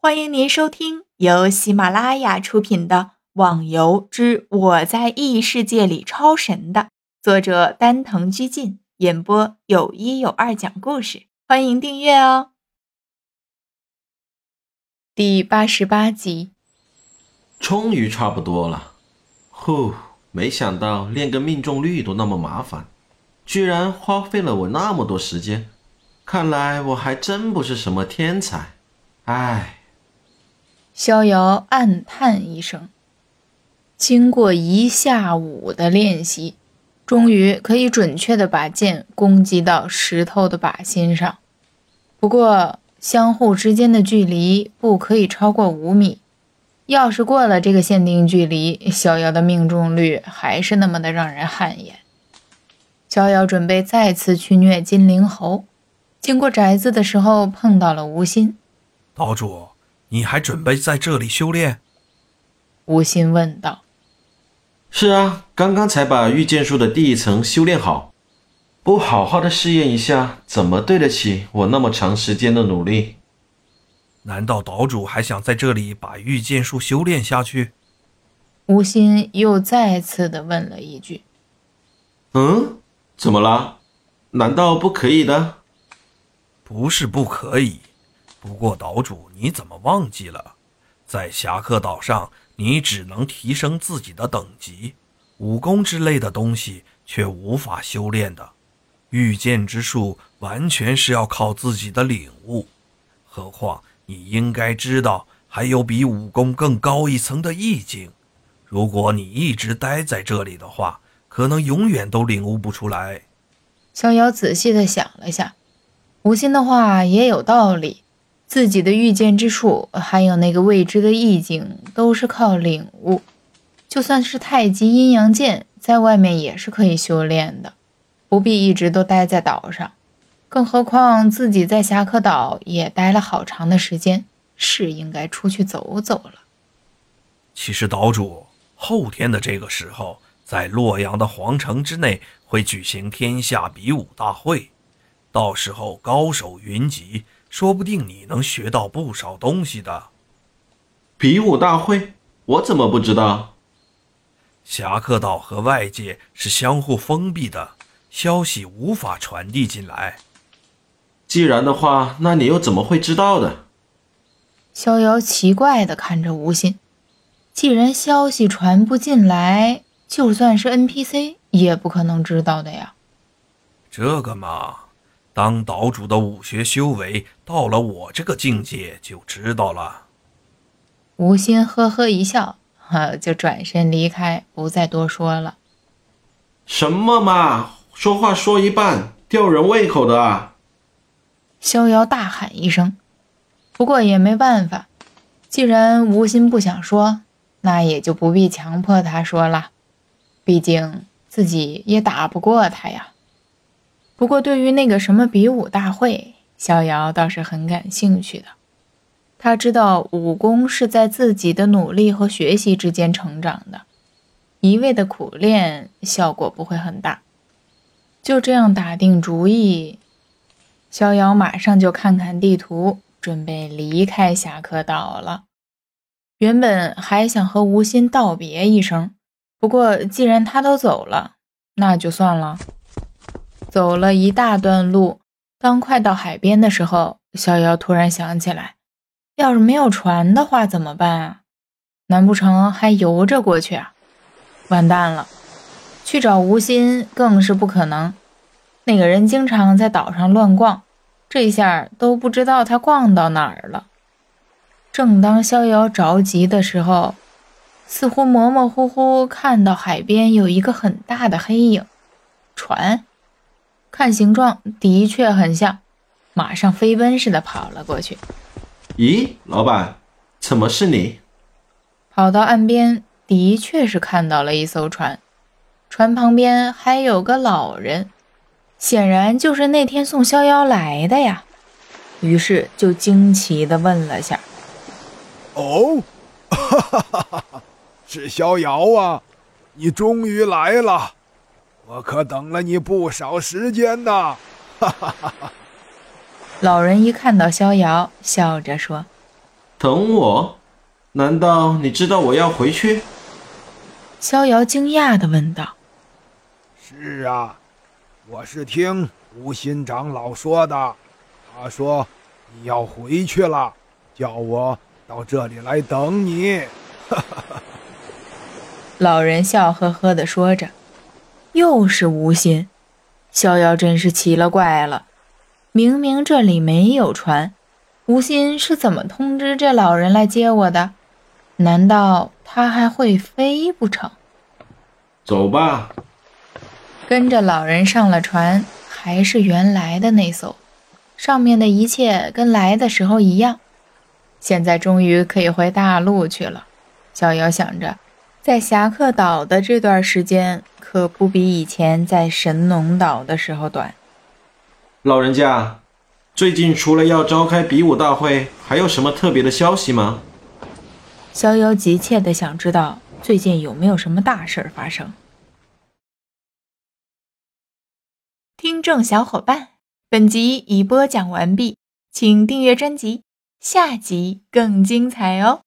欢迎您收听由喜马拉雅出品的《网游之我在异世界里超神》的作者丹藤居进演播，有一有二讲故事。欢迎订阅哦。第八十八集，终于差不多了。呼，没想到练个命中率都那么麻烦，居然花费了我那么多时间。看来我还真不是什么天才。唉。逍遥暗叹一声，经过一下午的练习，终于可以准确的把剑攻击到石头的靶心上。不过，相互之间的距离不可以超过五米。要是过了这个限定距离，逍遥的命中率还是那么的让人汗颜。逍遥准备再次去虐金陵侯，经过宅子的时候碰到了吴心岛主。你还准备在这里修炼？吴心问道。是啊，刚刚才把御剑术的第一层修炼好，不好好的试验一下，怎么对得起我那么长时间的努力？难道岛主还想在这里把御剑术修炼下去？吴心又再次的问了一句。嗯，怎么了？难道不可以的？不是不可以。不过，岛主，你怎么忘记了，在侠客岛上，你只能提升自己的等级，武功之类的东西却无法修炼的。御剑之术完全是要靠自己的领悟。何况你应该知道，还有比武功更高一层的意境。如果你一直待在这里的话，可能永远都领悟不出来。逍遥仔细的想了想，无心的话也有道理。自己的御剑之术，还有那个未知的意境，都是靠领悟。就算是太极阴阳剑，在外面也是可以修炼的，不必一直都待在岛上。更何况自己在侠客岛也待了好长的时间，是应该出去走走了。其实，岛主，后天的这个时候，在洛阳的皇城之内会举行天下比武大会，到时候高手云集。说不定你能学到不少东西的。比武大会，我怎么不知道？侠客岛和外界是相互封闭的，消息无法传递进来。既然的话，那你又怎么会知道的？逍遥奇怪的看着吴昕。既然消息传不进来，就算是 NPC 也不可能知道的呀。这个嘛。当岛主的武学修为到了我这个境界，就知道了。吴心呵呵一笑，哈，就转身离开，不再多说了。什么嘛，说话说一半，吊人胃口的啊！逍遥大喊一声。不过也没办法，既然吴心不想说，那也就不必强迫他说了。毕竟自己也打不过他呀。不过，对于那个什么比武大会，逍遥倒是很感兴趣的。他知道武功是在自己的努力和学习之间成长的，一味的苦练效果不会很大。就这样打定主意，逍遥马上就看看地图，准备离开侠客岛了。原本还想和吴昕道别一声，不过既然他都走了，那就算了。走了一大段路，当快到海边的时候，逍遥突然想起来，要是没有船的话怎么办啊？难不成还游着过去啊？完蛋了！去找吴昕更是不可能，那个人经常在岛上乱逛，这下都不知道他逛到哪儿了。正当逍遥着急的时候，似乎模模糊糊看到海边有一个很大的黑影，船。看形状的确很像，马上飞奔似的跑了过去。咦，老板，怎么是你？跑到岸边，的确是看到了一艘船，船旁边还有个老人，显然就是那天送逍遥来的呀。于是就惊奇地问了下：“哦，哈哈哈哈哈，是逍遥啊，你终于来了。”我可等了你不少时间呢，哈哈哈哈！老人一看到逍遥，笑着说：“等我？难道你知道我要回去？逍遥惊讶地问道。是啊，我是听无心长老说的。他说你要回去了，叫我到这里来等你。哈哈哈老人笑呵呵地说着：“又是无心。”逍遥真是奇了怪了，明明这里没有船，无心是怎么通知这老人来接我的？难道他还会飞不成？走吧。跟着老人上了船，还是原来的那艘，上面的一切跟来的时候一样。现在终于可以回大陆去了。逍遥想着，在侠客岛的这段时间可不比以前在神农岛的时候短。老人家，最近除了要召开比武大会，还有什么特别的消息吗？逍遥急切地想知道最近有没有什么大事儿发生。听众小伙伴，本集已播讲完毕，请订阅专辑，下集更精彩哦。